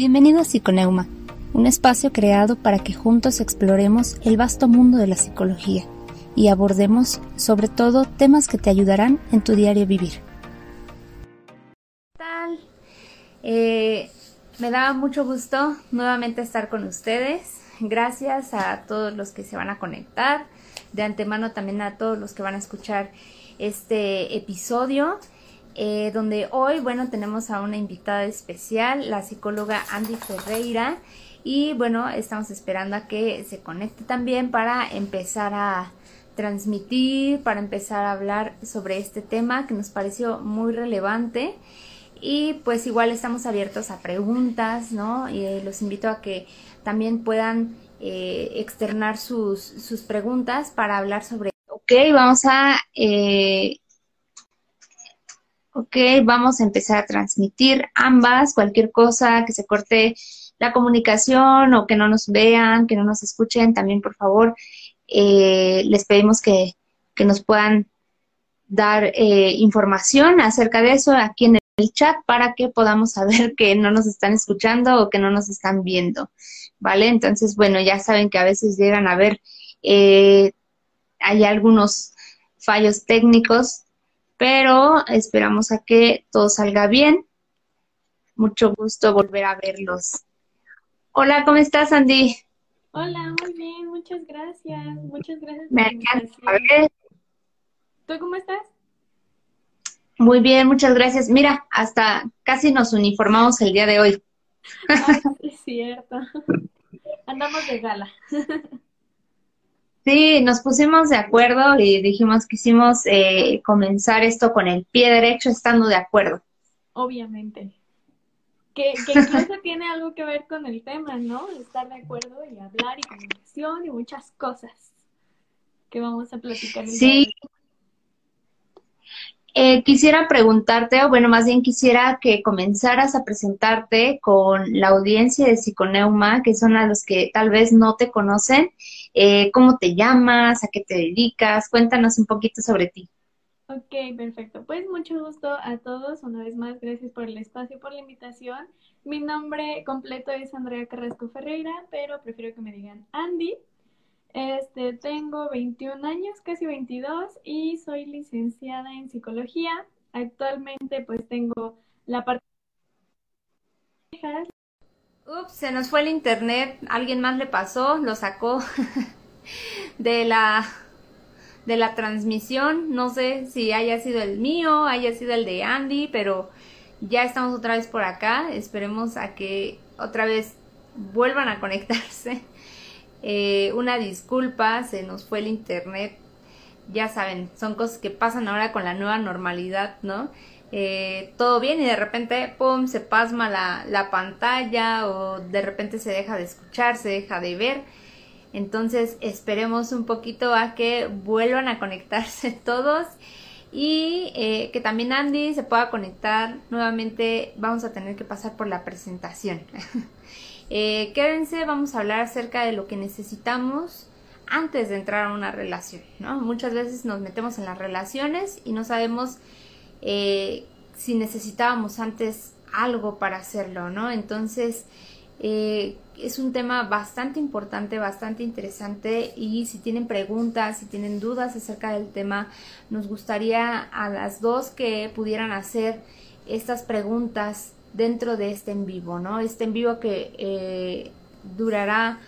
Bienvenido a Psiconeuma, un espacio creado para que juntos exploremos el vasto mundo de la psicología y abordemos sobre todo temas que te ayudarán en tu diario vivir. ¿Qué tal? Eh, me da mucho gusto nuevamente estar con ustedes. Gracias a todos los que se van a conectar. De antemano también a todos los que van a escuchar este episodio. Eh, donde hoy, bueno, tenemos a una invitada especial, la psicóloga Andy Ferreira. Y bueno, estamos esperando a que se conecte también para empezar a transmitir, para empezar a hablar sobre este tema que nos pareció muy relevante. Y pues igual estamos abiertos a preguntas, ¿no? Y eh, los invito a que también puedan eh, externar sus, sus, preguntas para hablar sobre... Ok, vamos a... Eh, ok, vamos a empezar a transmitir ambas, cualquier cosa que se corte la comunicación o que no nos vean, que no nos escuchen, también por favor eh, les pedimos que, que, nos puedan dar eh, información acerca de eso aquí en el chat para que podamos saber que no nos están escuchando o que no nos están viendo, ¿vale? Entonces, bueno, ya saben que a veces llegan a ver, eh, hay algunos fallos técnicos, pero esperamos a que todo salga bien. Mucho gusto volver a verlos. Hola, ¿cómo estás, Andy? Hola, muy bien, muchas gracias. Muchas gracias. Me encanta. ¿Tú cómo estás? Muy bien, muchas gracias. Mira, hasta casi nos uniformamos el día de hoy. es cierto. Andamos de gala. Sí, nos pusimos de acuerdo y dijimos que hicimos eh, comenzar esto con el pie derecho estando de acuerdo. Obviamente que, incluso tiene algo que ver con el tema, ¿no? Estar de acuerdo y hablar y comunicación y muchas cosas que vamos a platicar. sí. Eh, quisiera preguntarte, o bueno, más bien quisiera que comenzaras a presentarte con la audiencia de Psiconeuma, que son a los que tal vez no te conocen. Eh, ¿Cómo te llamas? ¿A qué te dedicas? Cuéntanos un poquito sobre ti. Ok, perfecto. Pues mucho gusto a todos. Una vez más, gracias por el espacio y por la invitación. Mi nombre completo es Andrea Carrasco Ferreira, pero prefiero que me digan Andy. Este, tengo 21 años, casi 22, y soy licenciada en psicología. Actualmente, pues tengo la parte. Ups, se nos fue el internet. Alguien más le pasó, lo sacó de la de la transmisión. No sé si haya sido el mío, haya sido el de Andy, pero ya estamos otra vez por acá. Esperemos a que otra vez vuelvan a conectarse. Eh, una disculpa, se nos fue el internet. Ya saben, son cosas que pasan ahora con la nueva normalidad, ¿no? Eh, todo bien y de repente, ¡pum!, se pasma la, la pantalla o de repente se deja de escuchar, se deja de ver. Entonces esperemos un poquito a que vuelvan a conectarse todos y eh, que también Andy se pueda conectar nuevamente. Vamos a tener que pasar por la presentación. eh, quédense, vamos a hablar acerca de lo que necesitamos antes de entrar a una relación. ¿no? Muchas veces nos metemos en las relaciones y no sabemos eh, si necesitábamos antes algo para hacerlo, ¿no? Entonces, eh, es un tema bastante importante, bastante interesante y si tienen preguntas, si tienen dudas acerca del tema, nos gustaría a las dos que pudieran hacer estas preguntas dentro de este en vivo, ¿no? Este en vivo que eh, durará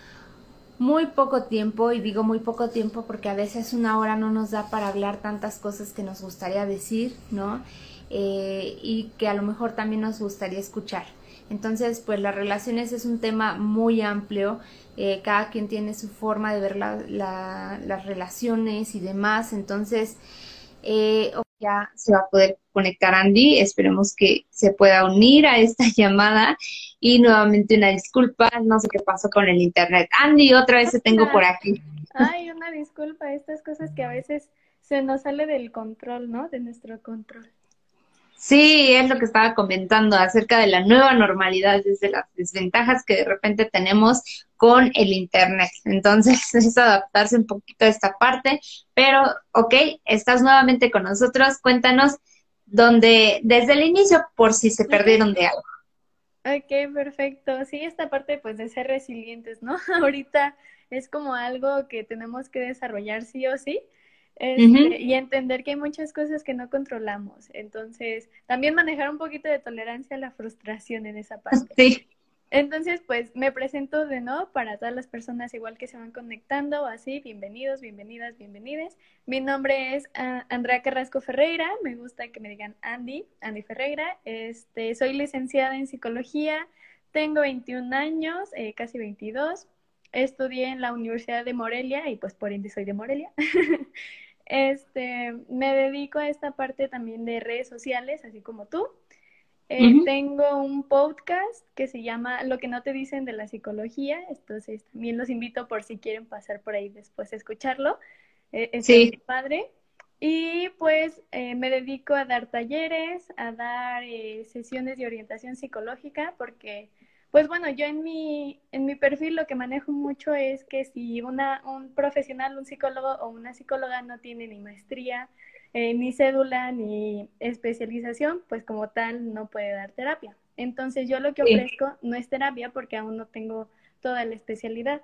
muy poco tiempo y digo muy poco tiempo porque a veces una hora no nos da para hablar tantas cosas que nos gustaría decir, ¿no? Eh, y que a lo mejor también nos gustaría escuchar. Entonces, pues las relaciones es un tema muy amplio, eh, cada quien tiene su forma de ver las relaciones y demás, entonces eh, ya se va a poder conectar Andy, esperemos que se pueda unir a esta llamada y nuevamente una disculpa, no sé qué pasó con el internet. Andy, otra vez te tengo por aquí. Ay, una disculpa, estas cosas que a veces se nos sale del control, ¿no? De nuestro control. Sí, es lo que estaba comentando acerca de la nueva normalidad, desde las desventajas que de repente tenemos con el Internet. Entonces, es adaptarse un poquito a esta parte, pero, ok, estás nuevamente con nosotros, cuéntanos dónde, desde el inicio, por si se perdieron de algo. Ok, perfecto. Sí, esta parte pues de ser resilientes, ¿no? Ahorita es como algo que tenemos que desarrollar sí o sí. Este, y entender que hay muchas cosas que no controlamos. Entonces, también manejar un poquito de tolerancia a la frustración en esa parte. Sí. Entonces, pues me presento de nuevo para todas las personas igual que se van conectando así. Bienvenidos, bienvenidas, bienvenidas. Mi nombre es ah, Andrea Carrasco Ferreira. Me gusta que me digan Andy, Andy Ferreira. Este, soy licenciada en psicología. Tengo 21 años, eh, casi 22. Estudié en la Universidad de Morelia y pues por ende soy de Morelia. este, me dedico a esta parte también de redes sociales, así como tú. Eh, tengo un podcast que se llama Lo que no te dicen de la psicología, entonces también los invito por si quieren pasar por ahí después a escucharlo. Eh, es sí. padre. Y pues eh, me dedico a dar talleres, a dar sesiones de orientación psicológica, porque, pues bueno, yo en mi, en mi perfil lo que manejo mucho es que si una, un profesional, un psicólogo o una psicóloga no tiene ni maestría, eh, ni cédula ni especialización, pues como tal no puede dar terapia. Entonces yo lo que ofrezco no es terapia porque aún no tengo toda la especialidad.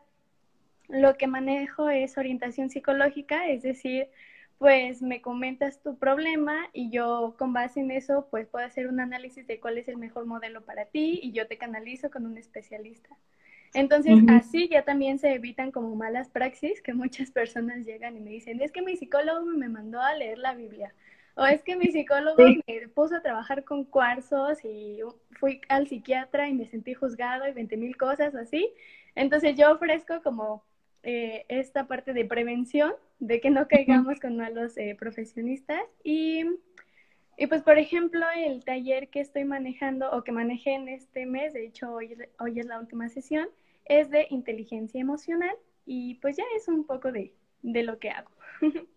Lo que manejo es orientación psicológica, es decir, pues me comentas tu problema y yo con base en eso pues puedo hacer un análisis de cuál es el mejor modelo para ti y yo te canalizo con un especialista. Entonces, así ya también se evitan como malas praxis que muchas personas llegan y me dicen, es que mi psicólogo me mandó a leer la Biblia. O es que mi psicólogo me puso a trabajar con cuarzos y fui al psiquiatra y me sentí juzgado y 20 mil cosas así. Entonces yo ofrezco como eh, esta parte de prevención, de que no caigamos con malos eh, profesionistas. Y, y, pues, por ejemplo, el taller que estoy manejando o que manejé en este mes, de hecho hoy, hoy es la última sesión, es de inteligencia emocional y pues ya es un poco de, lo que hago.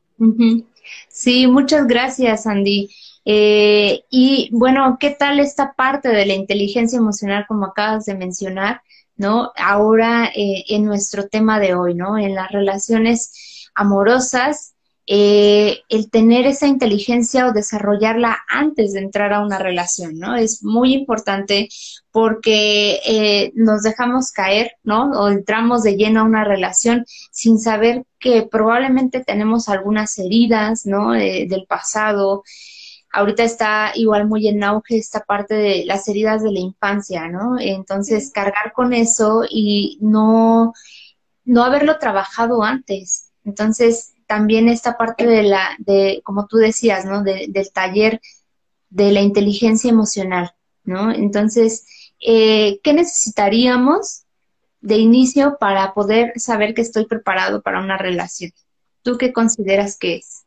Sí, muchas gracias, Andy. Eh, y bueno, ¿qué tal esta parte de la inteligencia emocional como acabas de mencionar, ¿no? Ahora eh, en nuestro tema de hoy, ¿no? En las relaciones amorosas eh, el tener esa inteligencia o desarrollarla antes de entrar a una relación, ¿no? Es muy importante porque eh, nos dejamos caer, ¿no? O entramos de lleno a una relación sin saber que probablemente tenemos algunas heridas, ¿no? Eh, del pasado. Ahorita está igual muy en auge esta parte de las heridas de la infancia, ¿no? Entonces, cargar con eso y no, no haberlo trabajado antes. Entonces, también esta parte de la, de, como tú decías, ¿no? del taller de la inteligencia emocional, ¿no? Entonces, eh, ¿qué necesitaríamos de inicio para poder saber que estoy preparado para una relación? ¿Tú qué consideras que es?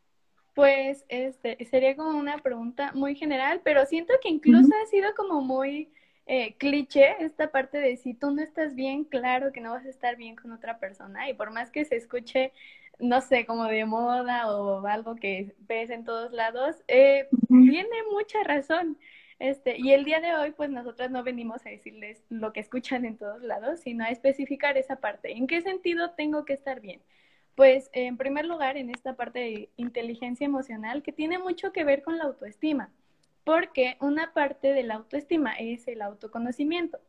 Pues este sería como una pregunta muy general, pero siento que incluso ha sido como muy eh, cliché esta parte de si tú no estás bien, claro que no vas a estar bien con otra persona y por más que se escuche no sé, como de moda o algo que ves en todos lados, eh, tiene mucha razón. Este, y el día de hoy, pues nosotras no venimos a decirles lo que escuchan en todos lados, sino a especificar esa parte. ¿En qué sentido tengo que estar bien? Pues en primer lugar, en esta parte de inteligencia emocional, que tiene mucho que ver con la autoestima, porque una parte de la autoestima es el autoconocimiento.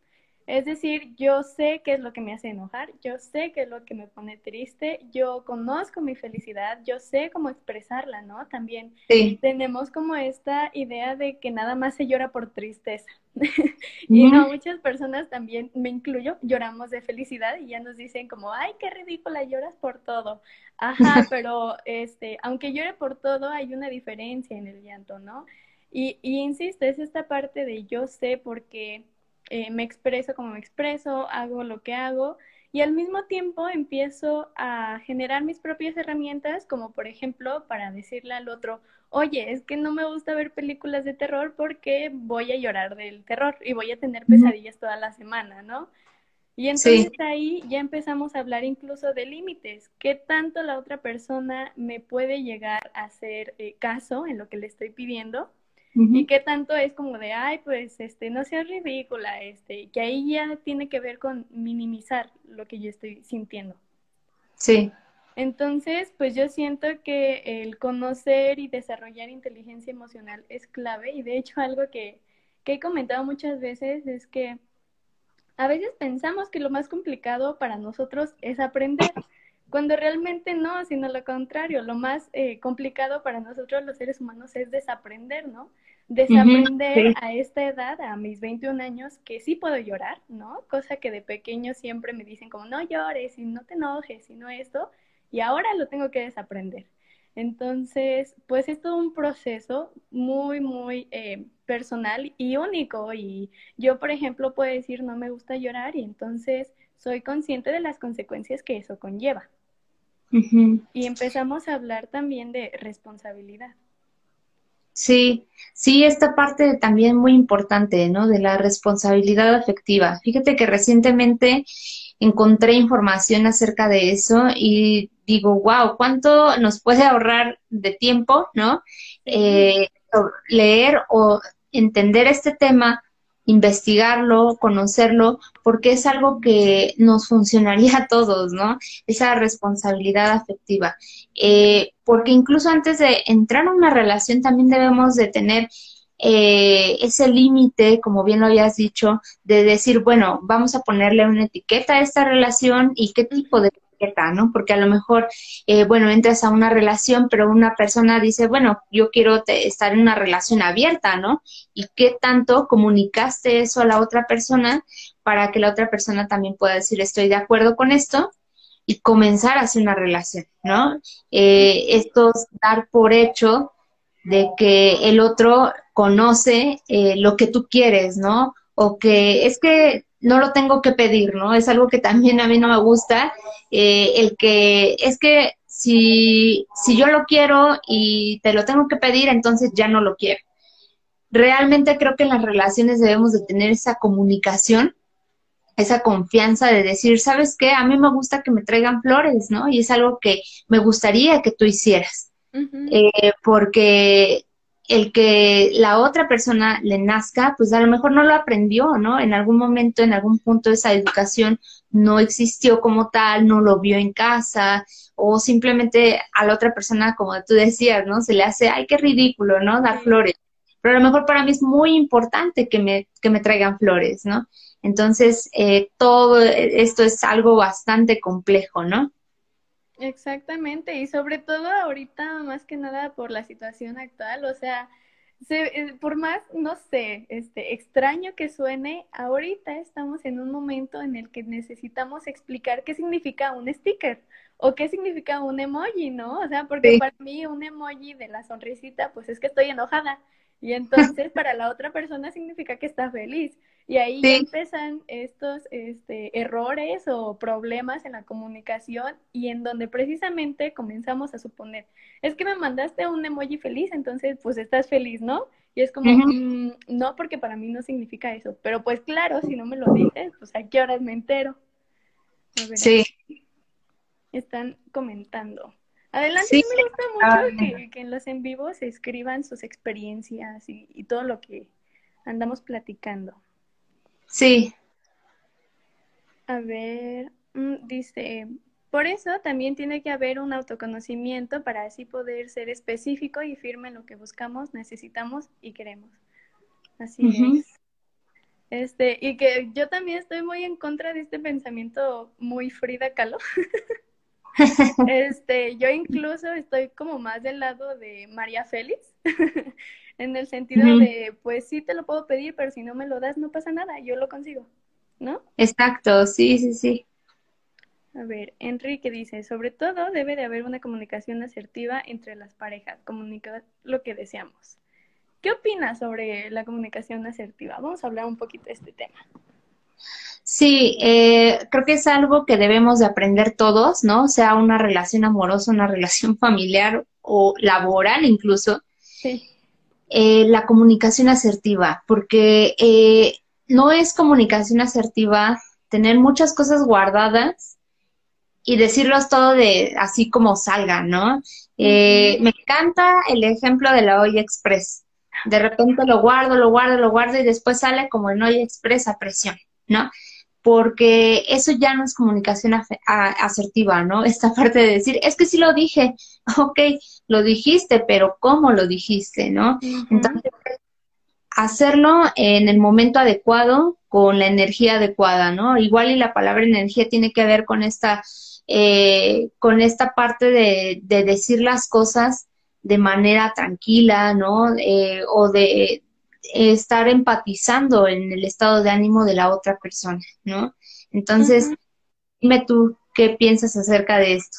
Es decir, yo sé qué es lo que me hace enojar, yo sé qué es lo que me pone triste, yo conozco mi felicidad, yo sé cómo expresarla, ¿no? También tenemos como esta idea de que nada más se llora por tristeza. y no, muchas personas también, me incluyo, lloramos de felicidad y ya nos dicen como, ay, qué ridícula, lloras por todo. Ajá, pero este, aunque llore por todo, hay una diferencia en el llanto, ¿no? Y, y insisto, es esta parte de yo sé por qué eh, me expreso como me expreso, hago lo que hago y al mismo tiempo empiezo a generar mis propias herramientas, como por ejemplo para decirle al otro, oye, es que no me gusta ver películas de terror porque voy a llorar del terror y voy a tener pesadillas toda la semana, ¿no? Y entonces ahí ya empezamos a hablar incluso de límites, qué tanto la otra persona me puede llegar a hacer eh, caso en lo que le estoy pidiendo y qué tanto es como de, ay, pues, este, no seas ridícula, este, que ahí ya tiene que ver con minimizar lo que yo estoy sintiendo. Sí. Entonces, pues yo siento que el conocer y desarrollar inteligencia emocional es clave y de hecho algo que, que he comentado muchas veces es que a veces pensamos que lo más complicado para nosotros es aprender, cuando realmente no, sino lo contrario, lo más eh, complicado para nosotros los seres humanos es desaprender, ¿no? Desaprender a esta edad, a mis 21 años, que sí puedo llorar, ¿no? Cosa que de pequeño siempre me dicen como no llores y no te enojes y no esto, y ahora lo tengo que desaprender. Entonces, pues es todo un proceso muy, muy eh, personal y único. Y yo, por ejemplo, puedo decir, no me gusta llorar y entonces soy consciente de las consecuencias que eso conlleva. Y empezamos a hablar también de responsabilidad. Sí, sí, esta parte también muy importante, ¿no? De la responsabilidad afectiva. Fíjate que recientemente encontré información acerca de eso y digo, wow, ¿cuánto nos puede ahorrar de tiempo, ¿no? Eh, leer o entender este tema, investigarlo, conocerlo, porque es algo que nos funcionaría a todos, ¿no? Esa responsabilidad afectiva. Eh, porque incluso antes de entrar en una relación también debemos de tener eh, ese límite, como bien lo habías dicho, de decir, bueno, vamos a ponerle una etiqueta a esta relación y qué tipo de ¿no? Porque a lo mejor, eh, bueno, entras a una relación, pero una persona dice, bueno, yo quiero estar en una relación abierta, ¿no? ¿Y qué tanto comunicaste eso a la otra persona para que la otra persona también pueda decir, estoy de acuerdo con esto? y comenzar a hacer una relación, ¿no? Eh, esto es dar por hecho de que el otro conoce eh, lo que tú quieres, ¿no? O que es que no lo tengo que pedir, ¿no? Es algo que también a mí no me gusta, eh, el que es que si, si yo lo quiero y te lo tengo que pedir, entonces ya no lo quiero. Realmente creo que en las relaciones debemos de tener esa comunicación, esa confianza de decir, ¿sabes qué? A mí me gusta que me traigan flores, ¿no? Y es algo que me gustaría que tú hicieras. Eh, porque el que la otra persona le nazca, pues a lo mejor no lo aprendió, ¿no? En algún momento, en algún punto esa educación no existió como tal, no lo vio en casa, o simplemente a la otra persona, como tú decías, ¿no? Se le hace, ay, qué ridículo, ¿no? Dar flores. Pero a lo mejor para mí es muy importante que me, que me traigan flores, ¿no? Entonces, eh, todo esto es algo bastante complejo, ¿no? Exactamente, y sobre todo ahorita más que nada por la situación actual, o sea, eh, por más, no sé, este, extraño que suene, ahorita estamos en un momento en el que necesitamos explicar qué significa un sticker o qué significa un emoji, ¿no? O sea, porque para mí un emoji de la sonrisita, pues es que estoy enojada. Y entonces para la otra persona significa que está feliz. Y ahí empiezan estos este, errores o problemas en la comunicación y en donde precisamente comenzamos a suponer, es que me mandaste un emoji feliz, entonces pues estás feliz, ¿no? Y es como, mm, no, porque para mí no significa eso. Pero pues claro, si no me lo dices, pues a qué horas me entero. sí. Están comentando. Adelante, me gusta mucho que, que, en los en vivo se escriban sus experiencias y, y todo lo que andamos platicando. Sí. A ver, mm, dice, por eso también tiene que haber un autoconocimiento para así poder ser específico y firme en lo que buscamos, necesitamos y queremos. Así es. Este, y que yo también estoy muy en contra de este pensamiento muy Frida Kahlo. Este, yo incluso estoy como más del lado de María Félix, en el sentido de, pues sí te lo puedo pedir, pero si no me lo das no pasa nada, yo lo consigo, ¿no? Exacto, sí, sí, sí. A ver, Enrique dice, sobre todo debe de haber una comunicación asertiva entre las parejas, comunicar lo que deseamos. ¿Qué opinas sobre la comunicación asertiva? Vamos a hablar un poquito de este tema. Sí, eh, creo que es algo que debemos de aprender todos, ¿no? Sea una relación amorosa, una relación familiar o laboral incluso. Sí. Eh, la comunicación asertiva, porque eh, no es comunicación asertiva tener muchas cosas guardadas y decirlos todo de así como salga, ¿no? Me encanta el ejemplo de la olla express. De repente lo guardo, lo guardo, lo guardo y después sale como en olla express a presión, ¿no? Porque eso ya no es comunicación asertiva, ¿no? Esta parte de decir, es que sí lo dije, ok, lo dijiste, pero ¿cómo lo dijiste, no? Entonces, hacerlo en el momento adecuado, con la energía adecuada, ¿no? Igual y la palabra energía tiene que ver con esta, eh, con esta parte de, de, decir las cosas de manera tranquila, ¿no? Eh, o de estar empatizando en el estado de ánimo de la otra persona, ¿no? Entonces, dime tú qué piensas acerca de esto.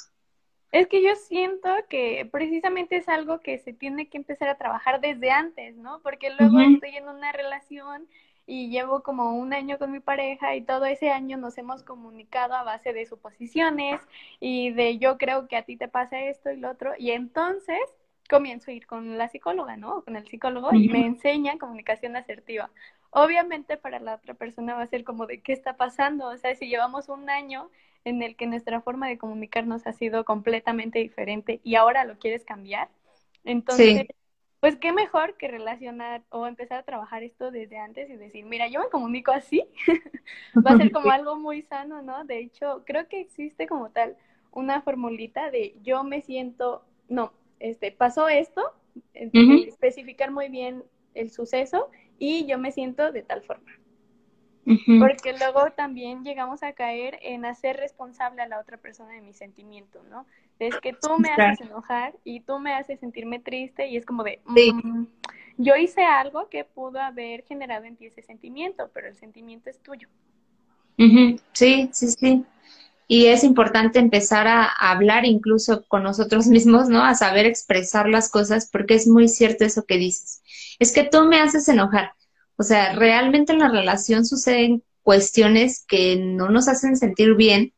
Es que yo siento que precisamente es algo que se tiene que empezar a trabajar desde antes, ¿no? Porque luego estoy en una relación y llevo como un año con mi pareja y todo ese año nos hemos comunicado a base de suposiciones y de yo creo que a ti te pasa esto y lo otro y entonces comienzo a ir con la psicóloga, ¿no? Con el psicólogo y me enseña comunicación asertiva. Obviamente para la otra persona va a ser como de qué está pasando, o sea, si llevamos un año en el que nuestra forma de comunicarnos ha sido completamente diferente y ahora lo quieres cambiar, entonces, pues qué mejor que relacionar o empezar a trabajar esto desde antes y decir, mira, yo me comunico así, va a ser como algo muy sano, ¿no? De hecho, creo que existe como tal una formulita de yo me siento, no, este, pasó esto, especificar muy bien el suceso y yo me siento de tal forma. Porque luego también llegamos a caer en hacer responsable a la otra persona de mi sentimiento, ¿no? Es que tú me haces enojar y tú me haces sentirme triste y es como de, mm, yo hice algo que pudo haber generado en ti ese sentimiento, pero el sentimiento es tuyo. Sí, sí, sí. Y es importante empezar a, hablar incluso con nosotros mismos, ¿no? A saber expresar las cosas, porque es muy cierto eso que dices. Es que tú me haces enojar. O sea, realmente en la relación suceden cuestiones que no nos hacen sentir bien,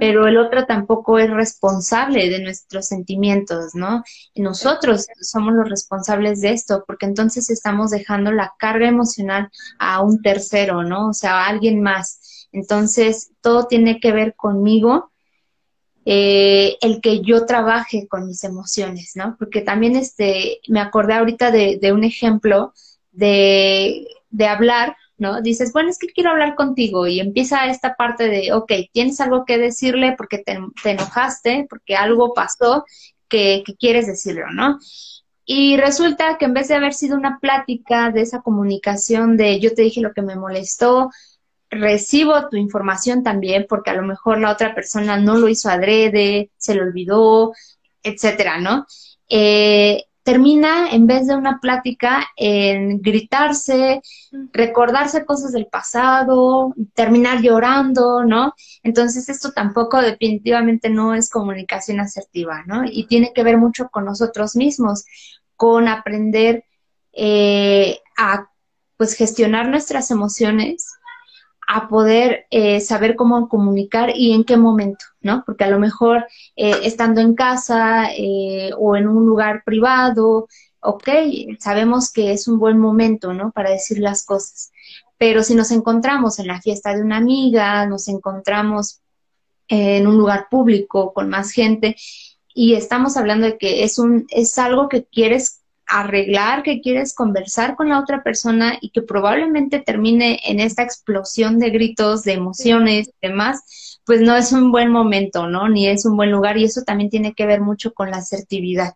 pero el otro tampoco es responsable de nuestros sentimientos, ¿no? Y nosotros somos los responsables de esto, porque entonces estamos dejando la carga emocional a un tercero, ¿no? O sea, a alguien más. Entonces, todo tiene que ver conmigo, eh, el que yo trabaje con mis emociones, ¿no? Porque también este, me acordé ahorita de, un ejemplo de, de, hablar, ¿no? Dices, bueno, es que quiero hablar contigo y empieza esta parte de, ok, tienes algo que decirle porque te, enojaste, porque algo pasó que, que quieres decirlo, ¿no? Y resulta que en vez de haber sido una plática de esa comunicación de yo te dije lo que me molestó, recibo tu información también porque a lo mejor la otra persona no lo hizo adrede, se lo olvidó, etcétera, ¿no? Eh, termina en vez de una plática en gritarse, recordarse cosas del pasado, terminar llorando, ¿no? Entonces esto tampoco definitivamente no es comunicación asertiva, ¿no? Y tiene que ver mucho con nosotros mismos, con aprender eh, a pues gestionar nuestras emociones, a poder eh, saber cómo comunicar y en qué momento, ¿no? Porque a lo mejor eh, estando en casa eh, o en un lugar privado, ok, sabemos que es un buen momento, ¿no? Para decir las cosas. Pero si nos encontramos en la fiesta de una amiga, nos encontramos en un lugar público con más gente y estamos hablando de que es un es algo que quieres arreglar, que quieres conversar con la otra persona y que probablemente termine en esta explosión de gritos, de emociones y demás, pues no es un buen momento, ¿no? Ni es un buen lugar y eso también tiene que ver mucho con la asertividad.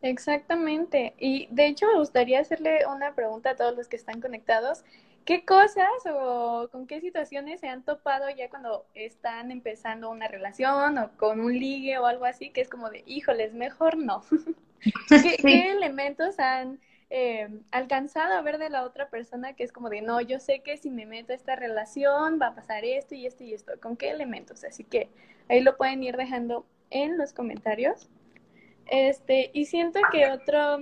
Exactamente. Y de hecho me gustaría hacerle una pregunta a todos los que están conectados. ¿Qué cosas o con qué situaciones se han topado ya cuando están empezando una relación o con un ligue o algo así que es como de, híjoles, mejor no? ¿Qué, elementos han eh, alcanzado a ver de la otra persona que es como de, no, yo sé que si me meto a esta relación va a pasar esto y esto y esto? ¿Con qué elementos? Así que ahí lo pueden ir dejando en los comentarios. Este, y siento que otro,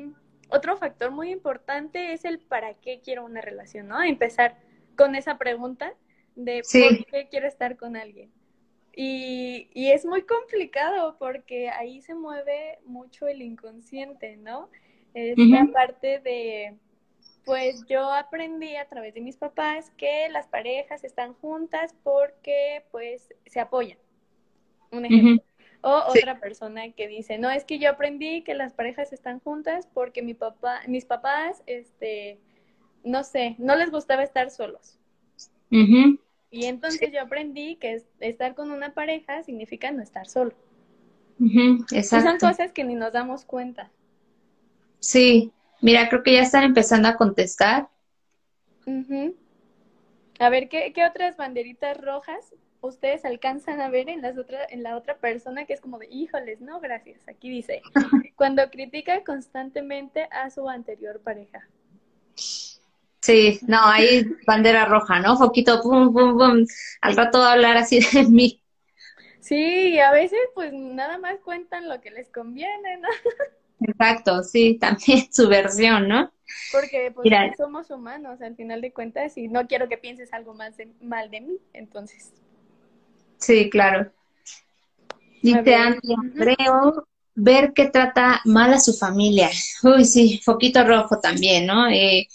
otro factor muy importante es el para qué quiero una relación, ¿no? Empezar con esa pregunta de por qué quiero estar con alguien. Y, y, es muy complicado porque ahí se mueve mucho el inconsciente, ¿no? Es la parte de, pues yo aprendí a través de mis papás que las parejas están juntas porque pues se apoyan. Un ejemplo. O otra persona que dice, no, es que yo aprendí que las parejas están juntas porque mi papá, mis papás, este, no sé, no les gustaba estar solos. Y entonces yo aprendí que estar con una pareja significa no estar solo. exacto. son cosas que ni nos damos cuenta. Sí, mira, creo que ya están empezando a contestar. A ver, ¿qué, ¿qué otras banderitas rojas ustedes alcanzan a ver en, las otra, en la otra persona que es como de, híjoles, no, gracias. Aquí dice, cuando critica constantemente a su anterior pareja. Sí, no, ahí bandera roja, ¿no? Foquito, pum, pum, pum. Al rato va a hablar así de mí. Sí, a veces pues nada más cuentan lo que les conviene, ¿no? Exacto, sí, también su versión, ¿no? Porque pues somos humanos al final de cuentas y no quiero que pienses algo más mal de mí, entonces. Sí, claro. Dice Andy Creo ver que trata mal a su familia. Uy, sí, foquito rojo también, ¿no? Eh,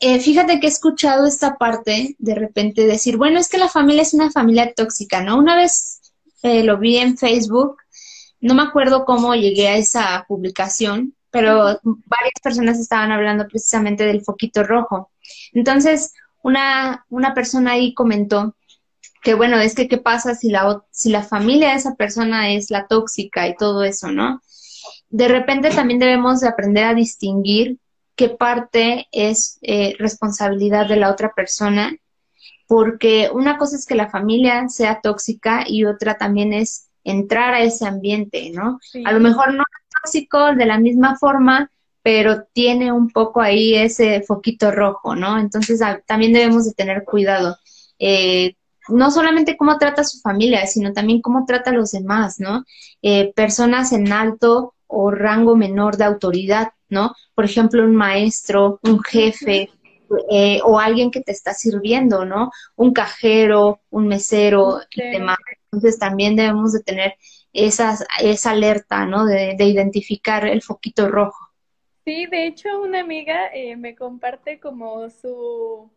eh, fíjate que he escuchado esta parte de repente decir, bueno, es que la familia es una familia tóxica, ¿no? Una vez eh, lo vi en Facebook, no me acuerdo cómo llegué a esa publicación, pero varias personas estaban hablando precisamente del foquito rojo. Entonces, una, una persona ahí comentó que bueno, es que qué pasa si la, si la familia de esa persona es la tóxica y todo eso, ¿no? De repente también debemos de aprender a distinguir qué parte es eh, responsabilidad de la otra persona, porque una cosa es que la familia sea tóxica y otra también es entrar a ese ambiente, ¿no? A lo mejor no es tóxico de la misma forma, pero tiene un poco ahí ese foquito rojo, ¿no? Entonces también debemos de tener cuidado. Eh, no solamente cómo trata a su familia, sino también cómo trata a los demás, ¿no? Eh, personas en alto o rango menor de autoridad, ¿no? Por ejemplo, un maestro, un jefe eh, o alguien que te está sirviendo, ¿no? Un cajero, un mesero y demás. Entonces también debemos de tener esas, esa alerta, ¿no? De, identificar el foquito rojo. Sí, de hecho una amiga eh, me comparte como su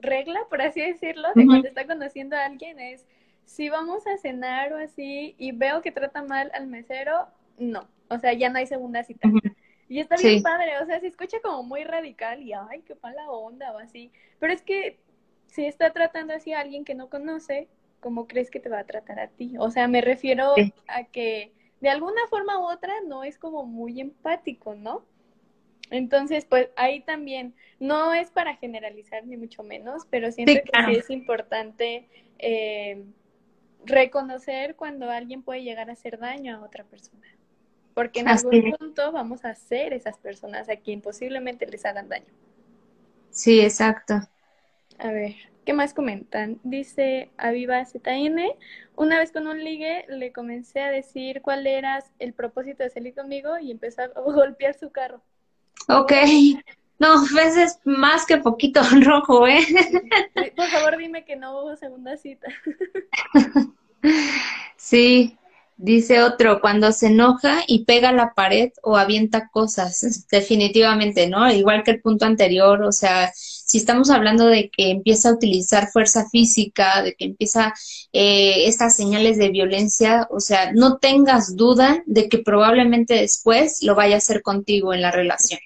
regla, por así decirlo, de cuando está conociendo a alguien es, si vamos a cenar o así y veo que trata mal al mesero, no, o sea, ya no hay segunda cita. Y está bien padre, o sea, se escucha como muy radical y, ay, qué mala onda o así, pero es que si está tratando así a alguien que no conoce, ¿cómo crees que te va a tratar a ti? O sea, me refiero a que de alguna forma u otra no es como muy empático, ¿no? Entonces, pues ahí también, no es para generalizar ni mucho menos, pero siento que es importante eh, reconocer cuando alguien puede llegar a hacer daño a otra persona. Porque en algún punto vamos a ser esas personas a quien posiblemente les hagan daño. Sí, exacto. A ver, ¿qué más comentan? Dice Aviva ZN, una vez con un ligue le comencé a decir cuál era el propósito de salir conmigo y empezó a golpear su carro. Ok. No, veces más que poquito rojo, ¿eh? Por favor, dime que no hubo segunda cita. Sí, dice otro, cuando se enoja y pega la pared o avienta cosas, definitivamente, ¿no? Igual que el punto anterior, o sea, si estamos hablando de que empieza a utilizar fuerza física, de que empieza eh, estas señales de violencia, o sea, no tengas duda de que probablemente después lo vaya a hacer contigo en la relación.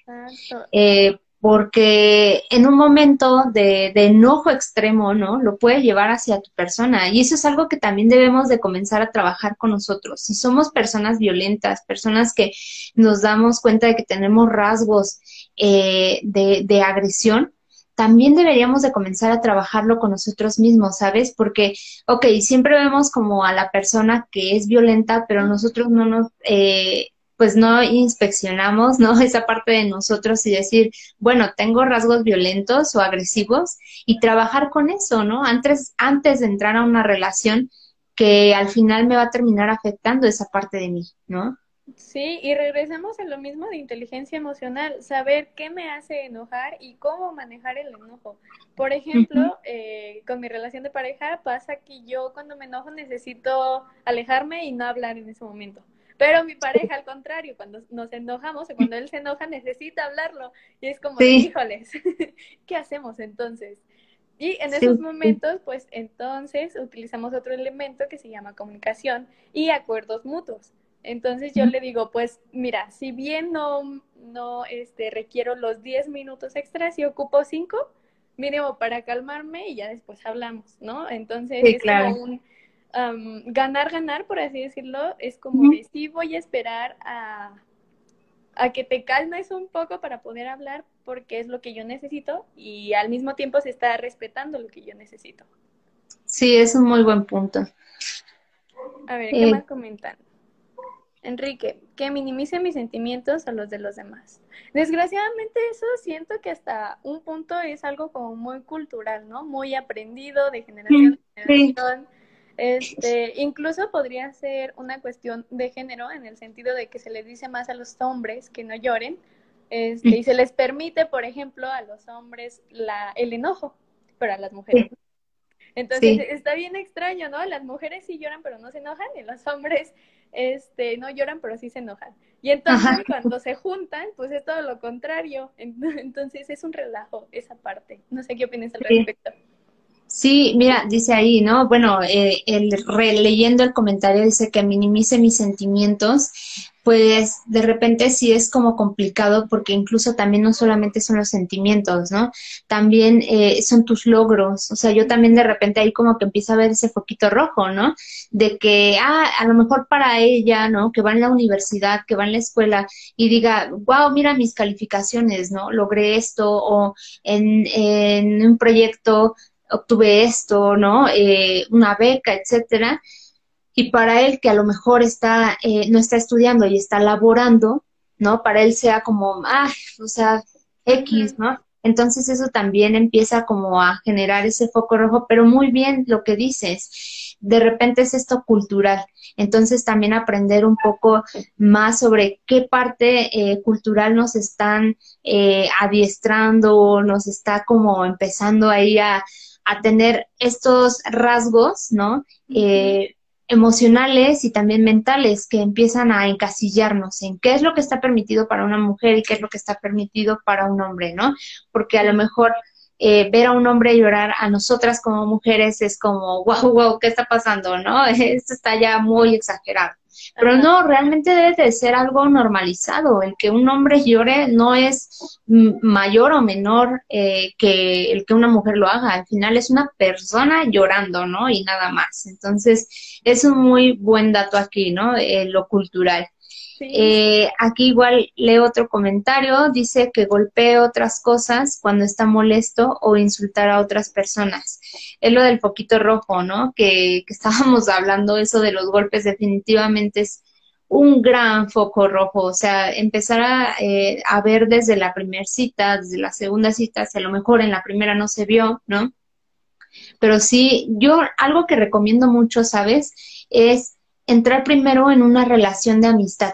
Eh, porque en un momento de, enojo extremo, ¿no? Lo puede llevar hacia tu persona. Y eso es algo que también debemos de comenzar a trabajar con nosotros. Si somos personas violentas, personas que nos damos cuenta de que tenemos rasgos eh, de, de agresión, también deberíamos de comenzar a trabajarlo con nosotros mismos, ¿sabes? Porque, ok, siempre vemos como a la persona que es violenta, pero nosotros no nos, eh, pues no inspeccionamos, ¿no? Esa parte de nosotros y decir, bueno, tengo rasgos violentos o agresivos y trabajar con eso, ¿no? Antes, antes de entrar a una relación que al final me va a terminar afectando esa parte de mí, ¿no? Sí, y regresamos a lo mismo de inteligencia emocional, saber qué me hace enojar y cómo manejar el enojo. Por ejemplo, eh, con mi relación de pareja pasa que yo cuando me enojo necesito alejarme y no hablar en ese momento. Pero mi pareja, al contrario, cuando nos enojamos o cuando él se enoja, necesita hablarlo. Y es como, híjoles, ¿qué hacemos entonces? Y en esos momentos, pues entonces utilizamos otro elemento que se llama comunicación y acuerdos mutuos. Entonces yo le digo, pues mira, si bien no, no este, requiero los 10 minutos extras, si ocupo 5, mínimo para calmarme y ya después hablamos, ¿no? Entonces es como un ganar, ganar, por así decirlo, es como de sí voy a esperar a, a que te calmes un poco para poder hablar, porque es lo que yo necesito y al mismo tiempo se está respetando lo que yo necesito. Sí, es un muy buen punto. A ver, ¿qué eh, más comentan? Enrique, que minimice mis sentimientos a los de los demás. Desgraciadamente eso siento que hasta un punto es algo como muy cultural, ¿no? Muy aprendido de generación en generación. Este, incluso podría ser una cuestión de género en el sentido de que se les dice más a los hombres que no lloren, este, y se les permite, por ejemplo, a los hombres la, el enojo, pero a las mujeres Entonces está bien extraño, ¿no? Las mujeres sí lloran pero no se enojan y los hombres este, no lloran, pero sí se enojan. Y entonces cuando se juntan, pues es todo lo contrario. Entonces es un relajo esa parte. No sé qué opinas al respecto. Sí, mira, dice ahí, ¿no? Bueno, eh, el, releyendo el comentario dice que minimice mis sentimientos, pues de repente sí es como complicado porque incluso también no solamente son los sentimientos, ¿no? También eh, son tus logros, o sea, yo también de repente ahí como que empieza a ver ese foquito rojo, ¿no? De que, ah, a lo mejor para ella, ¿no? Que va en la universidad, que va en la escuela y diga, wow, mira mis calificaciones, ¿no? Logré esto o en, en un proyecto obtuve esto, ¿no? Eh, una beca, etcétera. Y para él que a lo mejor está, eh, no está estudiando y está laborando, ¿no? Para él sea como, ah, o sea, X, ¿no? Entonces eso también empieza como a generar ese foco rojo, pero muy bien lo que dices. De repente es esto cultural. Entonces también aprender un poco más sobre qué parte eh, cultural nos están eh, adiestrando, nos está como empezando ahí a, a tener estos rasgos, ¿no? Eh, emocionales y también mentales que empiezan a encasillarnos en qué es lo que está permitido para una mujer y qué es lo que está permitido para un hombre, ¿no? Porque a lo mejor eh, ver a un hombre llorar a nosotras como mujeres es como, wow, wow, ¿qué está pasando? ¿No? Esto está ya muy exagerado. Pero no, realmente debe de ser algo normalizado. El que un hombre llore no es mayor o menor eh, que el que una mujer lo haga. Al final es una persona llorando, ¿no? Y nada más. Entonces, es un muy buen dato aquí, ¿no? Eh, lo cultural. Eh, aquí igual leo otro comentario, dice que golpee otras cosas cuando está molesto o insultar a otras personas. Es lo del poquito rojo, ¿no? Que, estábamos hablando, eso de los golpes definitivamente es un gran foco rojo, o sea, empezar a, eh, a ver desde la primera cita, desde la segunda cita, si a lo mejor en la primera no se vio, ¿no? Pero sí, yo algo que recomiendo mucho, ¿sabes? Es entrar primero en una relación de amistad.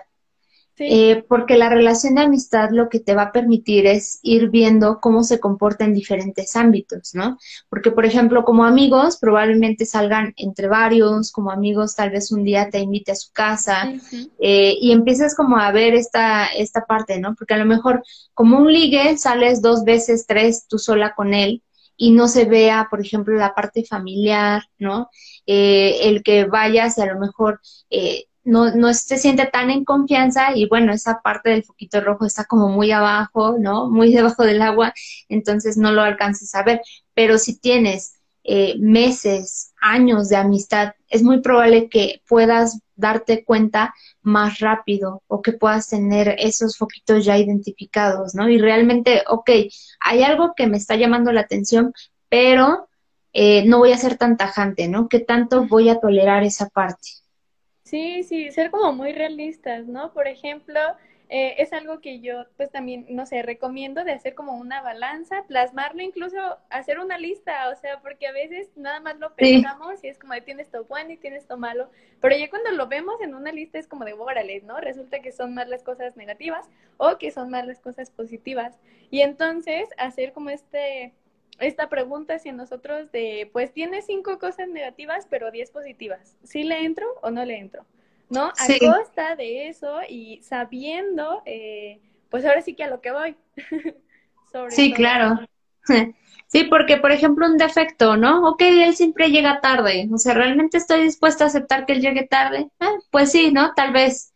Eh, porque la relación de amistad lo que te va a permitir es ir viendo cómo se comporta en diferentes ámbitos, ¿no? Porque, por ejemplo, como amigos, probablemente salgan entre varios, como amigos, tal vez un día te invite a su casa eh, y empiezas como a ver esta, esta parte, ¿no? Porque a lo mejor como un ligue sales dos veces, tres, tú sola con él y no se vea, por ejemplo, la parte familiar, ¿no? Eh, el que vayas y a lo mejor eh, no, no se siente tan en confianza y bueno, esa parte del foquito rojo está como muy abajo, ¿no? Muy debajo del agua, entonces no lo alcances a ver. Pero si tienes eh, meses, años de amistad, es muy probable que puedas darte cuenta más rápido o que puedas tener esos foquitos ya identificados, ¿no? Y realmente, ok, hay algo que me está llamando la atención, pero eh, no voy a ser tan tajante, ¿no? ¿Qué tanto voy a tolerar esa parte? Sí, sí, ser como muy realistas, ¿no? Por ejemplo, eh, es algo que yo pues también, no sé, recomiendo de hacer como una balanza, plasmarlo, incluso hacer una lista, o sea, porque a veces nada más lo pensamos y es como tienes esto bueno y tienes esto malo, pero ya cuando lo vemos en una lista es como de órale, ¿no? Resulta que son más las cosas negativas o que son más las cosas positivas. Y entonces hacer como este esta pregunta hacia nosotros de, pues tiene cinco cosas negativas, pero diez positivas. ¿Sí le entro o no le entro? ¿No? A costa de eso y sabiendo, eh, pues ahora sí que a lo que voy. sí, claro. Sí, porque por ejemplo un defecto, ¿no? Ok, él siempre llega tarde. O sea, ¿realmente estoy dispuesta a aceptar que él llegue tarde? Ah, pues sí, ¿no? Tal vez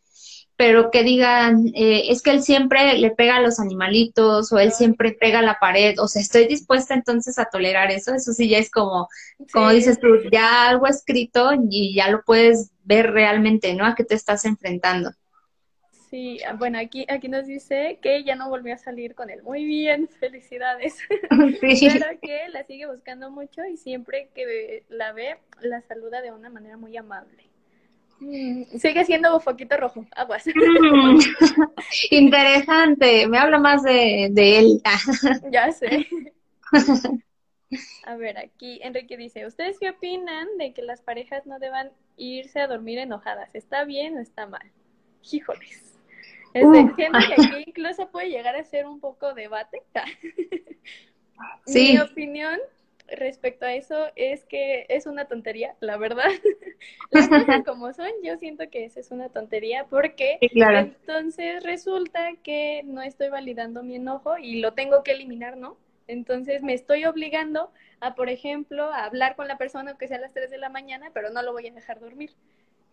pero que digan, eh, es que él siempre le pega a los animalitos o él siempre pega a la pared, o sea, estoy dispuesta entonces a tolerar eso, eso sí ya es como, como dices tú, ya algo escrito y ya lo puedes ver realmente, ¿no? A qué te estás enfrentando. Sí, ah, bueno, aquí, aquí nos dice que ya no volvió a salir con él. Muy bien, felicidades. Sí. Pero que la sigue buscando mucho y siempre que la ve, la saluda de una manera muy amable. Mm, sigue siendo foquito rojo, aguas. Mm, interesante, me habla más de, de él. ya sé. A ver, aquí Enrique dice, ¿ustedes qué opinan de que las parejas no deban irse a dormir enojadas? ¿Está bien o está mal? Híjoles. Siento que aquí incluso puede llegar a ser un poco debate. Mi opinión respecto a eso es que es una tontería, la verdad. Las cosas como son, yo siento que esa es una tontería porque entonces resulta que no estoy validando mi enojo y lo tengo que eliminar, ¿no? Entonces me estoy obligando a, por ejemplo, a hablar con la persona que sea a las 3 de la mañana, pero no lo voy a dejar dormir.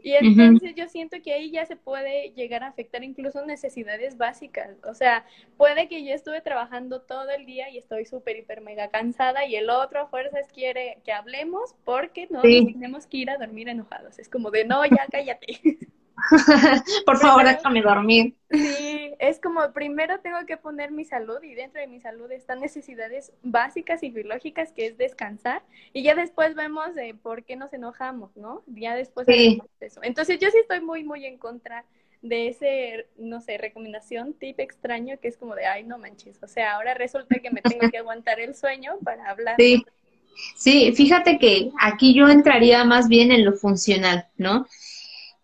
Y entonces yo siento que ahí ya se puede llegar a afectar incluso necesidades básicas. O sea, puede que yo estuve trabajando todo el día y estoy súper, hiper, mega cansada y el otro a fuerzas quiere que hablemos porque no tenemos que ir a dormir enojados. Es como de, no, ya cállate. Por favor, déjame dormir. Sí, es como primero tengo que poner mi salud y dentro de mi salud están necesidades básicas y biológicas que es descansar y ya después vemos de por qué nos enojamos, ¿no? Ya después sí. eso. Entonces yo sí estoy muy, muy en contra de ese, no sé, recomendación, tip extraño que es como de, ay, no manches, o sea, ahora resulta que me tengo que aguantar el sueño para hablar. Sí. Sí, fíjate que aquí yo entraría más bien en lo funcional, ¿no?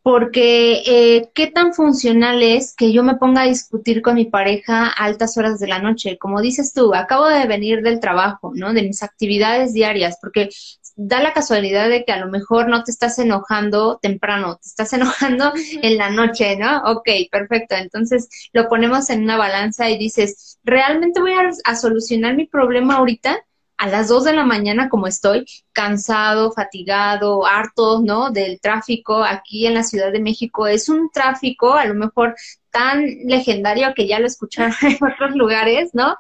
Porque eh, qué tan funcional es que yo me ponga a discutir con mi pareja a altas horas de la noche. Como dices tú, acabo de venir del trabajo, ¿no? De mis actividades diarias, porque da la casualidad de que a lo mejor no te estás enojando temprano, te estás enojando en la noche, ¿no? Ok, perfecto. Entonces lo ponemos en una balanza y dices, ¿realmente voy a, a solucionar mi problema ahorita? A las 2 de la mañana como estoy, cansado, fatigado, harto, ¿no? Del tráfico aquí en la Ciudad de México. Es un tráfico a lo mejor tan legendario que ya lo escucharon en otros lugares, ¿no?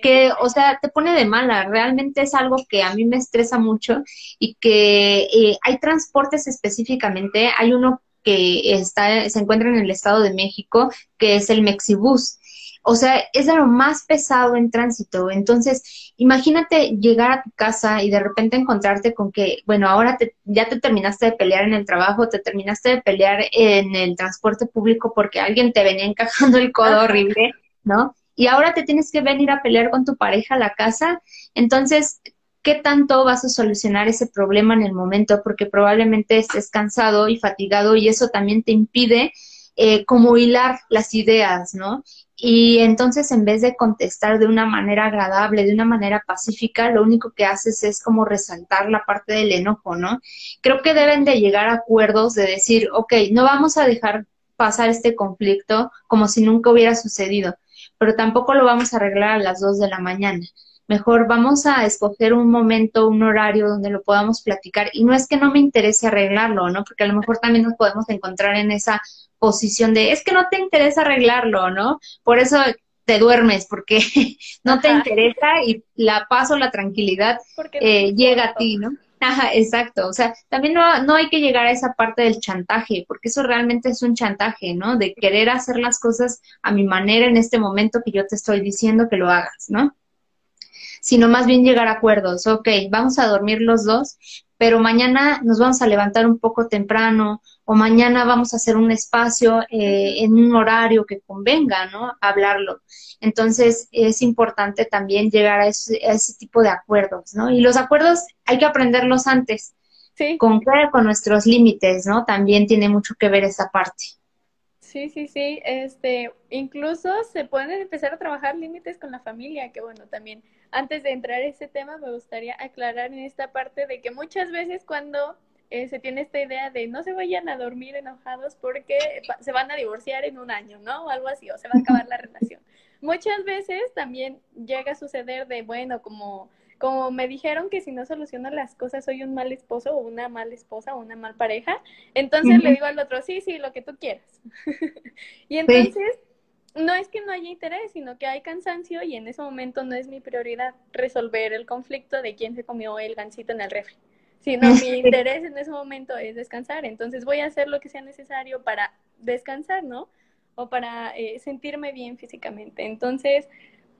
Que, o sea, te pone de mala. Realmente es algo que a mí me estresa mucho y que eh, hay transportes específicamente. Hay uno que está, se encuentra en el Estado de México, que es el Mexibus o sea, es de lo más pesado en tránsito. Entonces, imagínate llegar a tu casa y de repente encontrarte con que, bueno, ahora te, ya te terminaste de pelear en el trabajo, te terminaste de pelear en el transporte público porque alguien te venía encajando el codo horrible, ¿no? Y ahora te tienes que venir a pelear con tu pareja a la casa. Entonces, ¿qué tanto vas a solucionar ese problema en el momento? Porque probablemente estés cansado y fatigado y eso también te impide eh, como hilar las ideas, ¿no? Y entonces en vez de contestar de una manera agradable, de una manera pacífica, lo único que haces es como resaltar la parte del enojo, ¿no? Creo que deben de llegar a acuerdos de decir, ok, no vamos a dejar pasar este conflicto como si nunca hubiera sucedido, pero tampoco lo vamos a arreglar a las dos de la mañana. Mejor vamos a escoger un momento, un horario donde lo podamos platicar. Y no es que no me interese arreglarlo, ¿no? Porque a lo mejor también nos podemos encontrar en esa posición de, es que no te interesa arreglarlo, ¿no? Por eso te duermes, porque no te interesa y la paz o la tranquilidad eh, llega a ti, ¿no? Ajá, exacto. O sea, también no, no hay que llegar a esa parte del chantaje, porque eso realmente es un chantaje, ¿no? De querer hacer las cosas a mi manera en este momento que yo te estoy diciendo que lo hagas, ¿no? Sino más bien llegar a acuerdos. Ok, vamos a dormir los dos, pero mañana nos vamos a levantar un poco temprano o mañana vamos a hacer un espacio eh, en un horario que convenga, ¿no? Hablarlo. Entonces es importante también llegar a ese, tipo de acuerdos, ¿no? Y los acuerdos hay que aprenderlos antes. Sí. Con, con nuestros límites, ¿no? También tiene mucho que ver esa parte. Sí, sí, sí. Este, incluso se pueden empezar a trabajar límites con la familia, que bueno, también antes de entrar a ese tema me gustaría aclarar en esta parte de que muchas veces cuando eh, se tiene esta idea de no se vayan a dormir enojados porque se van a divorciar en un año, ¿no? O algo así, o se va a acabar la relación. Muchas veces también llega a suceder de, bueno, como como me dijeron que si no soluciono las cosas soy un mal esposo o una mala esposa o una mal pareja, entonces le digo al otro, sí, sí, lo que tú quieras. y entonces, no es que no haya interés, sino que hay cansancio y en ese momento no es mi prioridad resolver el conflicto de quién se comió el gansito en el refri. Sino mi interés en ese momento es descansar, entonces voy a hacer lo que sea necesario para descansar, ¿no? o para eh, sentirme bien físicamente. Entonces,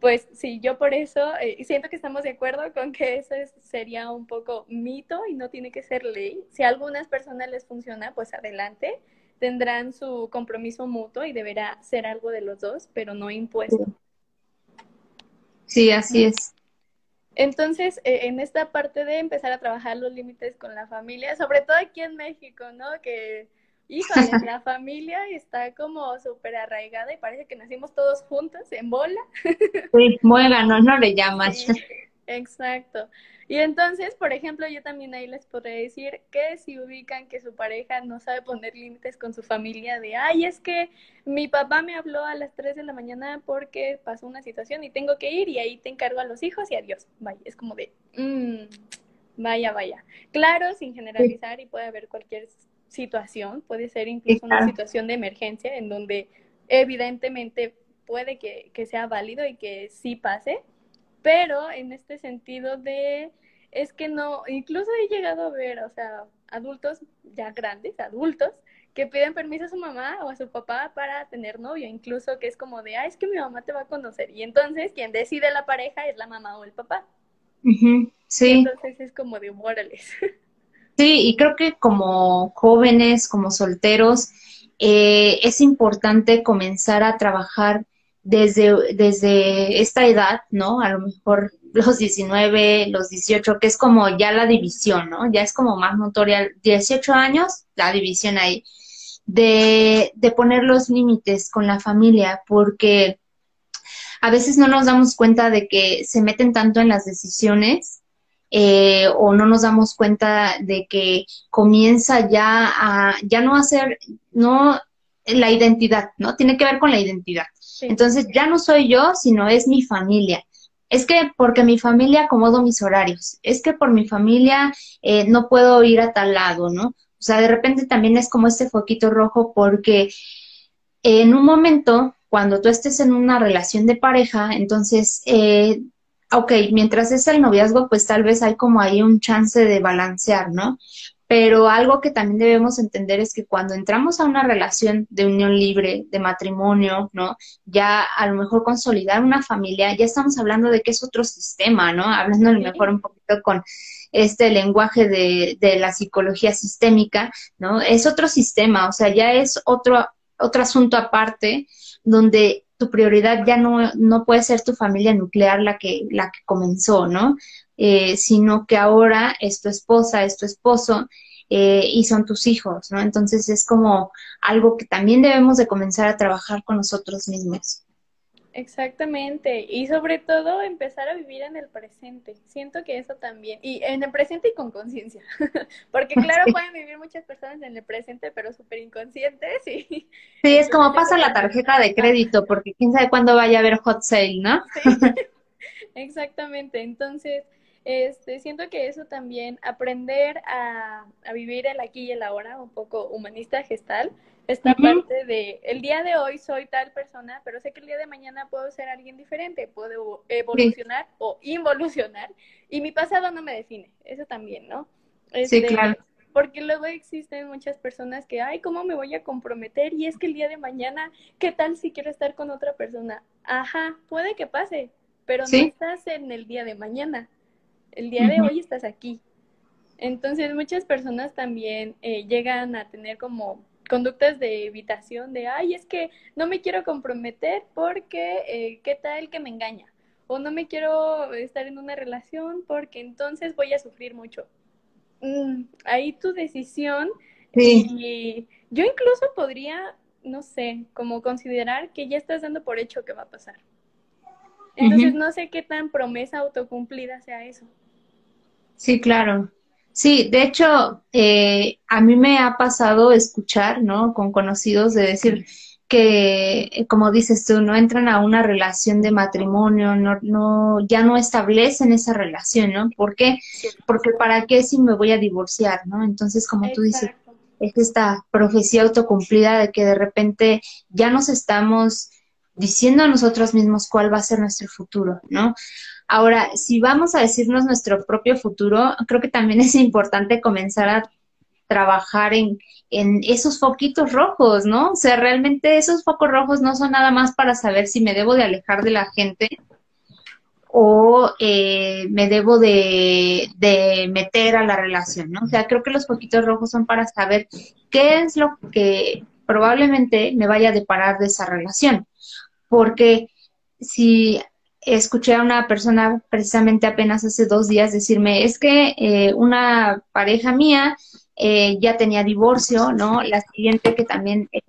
pues sí, yo por eso eh, siento que estamos de acuerdo con que eso sería un poco mito y no tiene que ser ley. Si a algunas personas les funciona, pues adelante. Tendrán su compromiso mutuo y deberá ser algo de los dos, pero no impuesto. Sí, así es. Entonces, eh, en esta parte de empezar a trabajar los límites con la familia, sobre todo aquí en México, ¿no? Que, híjole, la familia está como súper arraigada y parece que nacimos todos juntos en bola. Sí, muégano, no le llamas. Exacto. Y entonces, por ejemplo, yo también ahí les podría decir que si ubican que su pareja no sabe poner límites con su familia de, ay, es que mi papá me habló a las 3 de la mañana porque pasó una situación y tengo que ir y ahí te encargo a los hijos y adiós. Vaya, es como de, mmm, vaya, vaya. Claro, sin generalizar y puede haber cualquier situación, puede ser incluso una situación de emergencia en donde evidentemente puede que, que sea válido y que sí pase, pero en este sentido de, es que no, incluso he llegado a ver, o sea, adultos ya grandes, adultos, que piden permiso a su mamá o a su papá para tener novio, incluso que es como de, ah, es que mi mamá te va a conocer. Y entonces quien decide la pareja es la mamá o el papá. Sí. entonces es como de, órales. Sí, y creo que como jóvenes, como solteros, eh, es importante comenzar a trabajar desde, desde esta edad, ¿no? A lo mejor los 19, los 18, que es como ya la división, ¿no? Ya es como más notoria, 18 años, la división ahí, de, de poner los límites con la familia, porque a veces no nos damos cuenta de que se meten tanto en las decisiones eh, o no nos damos cuenta de que comienza ya a, ya no hacer, no la identidad, ¿no? Tiene que ver con la identidad. Entonces ya no soy yo, sino es mi familia. Es que porque mi familia acomodo mis horarios, es que por mi familia eh, no puedo ir a tal lado, ¿no? O sea, de repente también es como este foquito rojo porque en un momento, cuando tú estés en una relación de pareja, entonces, eh, ok, mientras es el noviazgo, pues tal vez hay como ahí un chance de balancear, ¿no? Pero algo que también debemos entender es que cuando entramos a una relación de unión libre, de matrimonio, ¿no? Ya a lo mejor consolidar una familia, ya estamos hablando de que es otro sistema, ¿no? Hablando a lo mejor un poquito con este lenguaje de, de la psicología sistémica, ¿no? Es otro sistema, o sea, ya es otro, otro asunto aparte donde tu prioridad ya no, no puede ser tu familia nuclear la que, la que comenzó, ¿no? Eh, sino que ahora es tu esposa, es tu esposo eh, y son tus hijos, ¿no? Entonces es como algo que también debemos de comenzar a trabajar con nosotros mismos. Exactamente, y sobre todo empezar a vivir en el presente. Siento que eso también, y en el presente y con conciencia, porque claro, pueden vivir muchas personas en el presente, pero súper inconscientes. Y, sí, es como pasa la tarjeta de crédito, porque quién sabe cuándo vaya a haber hot sale, ¿no? exactamente, entonces este, siento que eso también, aprender a, vivir el aquí y el ahora, un poco humanista gestal, esta parte de el día de hoy soy tal persona, pero sé que el día de mañana puedo ser alguien diferente, puedo evolucionar o involucionar, y mi pasado no me define, eso también, ¿no? sí, este, claro. Porque luego existen muchas personas que, ay, ¿cómo me voy a comprometer? Y es que el día de mañana, ¿qué tal si quiero estar con otra persona? Ajá, puede que pase, pero no estás en el día de mañana el día de hoy estás aquí. Entonces muchas personas también eh, llegan a tener como conductas de evitación de, ay, es que no me quiero comprometer porque eh, qué tal que me engaña. O no me quiero estar en una relación porque entonces voy a sufrir mucho. Mm, ahí tu decisión. Y yo incluso podría, no sé, como considerar que ya estás dando por hecho que va a pasar. Entonces no sé qué tan promesa autocumplida sea eso. Sí, claro. Sí, de hecho, eh, a mí me ha pasado escuchar, ¿no? Con conocidos de decir que, como dices tú, no entran a una relación de matrimonio, no, no, ya no establecen esa relación, ¿no? ¿Por qué? Porque para qué si me voy a divorciar, ¿no? Entonces, como tú dices, es esta profecía autocumplida de que de repente ya nos estamos diciendo a nosotros mismos cuál va a ser nuestro futuro, ¿no? Ahora, si vamos a decirnos nuestro propio futuro, creo que también es importante comenzar a trabajar en, esos foquitos rojos, ¿no? O sea, realmente esos focos rojos no son nada más para saber si me debo de alejar de la gente o eh, me debo de, de, meter a la relación, ¿no? O sea, creo que los foquitos rojos son para saber qué es lo que probablemente me vaya a deparar de esa relación. Porque si escuché a una persona precisamente apenas hace dos días decirme, es que eh, una pareja mía eh, ya tenía divorcio, ¿no? La siguiente que también eh,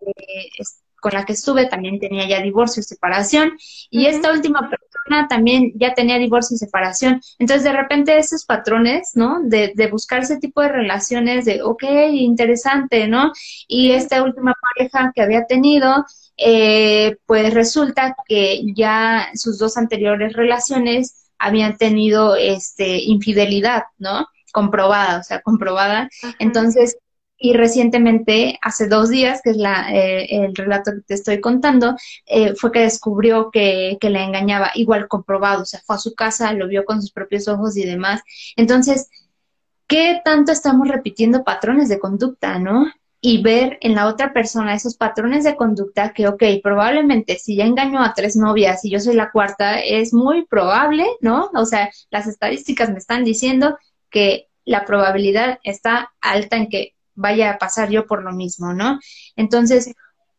con la que estuve también tenía ya divorcio y separación, y esta última persona también ya tenía divorcio y separación. Entonces, de repente, esos patrones, ¿no? De, de buscar ese tipo de relaciones de, ok, interesante, ¿no? Y esta última pareja que había tenido, eh, pues resulta que ya sus dos anteriores relaciones habían tenido este infidelidad, ¿no? comprobada, o sea, comprobada. Entonces, y recientemente, hace dos días, que es la, eh, el relato que te estoy contando, eh, fue que descubrió que, que la engañaba, igual comprobado, o sea, fue a su casa, lo vio con sus propios ojos y demás. Entonces, ¿qué tanto estamos repitiendo patrones de conducta, no? y ver en la otra persona esos patrones de conducta que, ok, probablemente si ya engañó a tres novias y yo soy la cuarta, es muy probable, ¿no? O sea, las estadísticas me están diciendo que la probabilidad está alta en que vaya a pasar yo por lo mismo, ¿no? Entonces,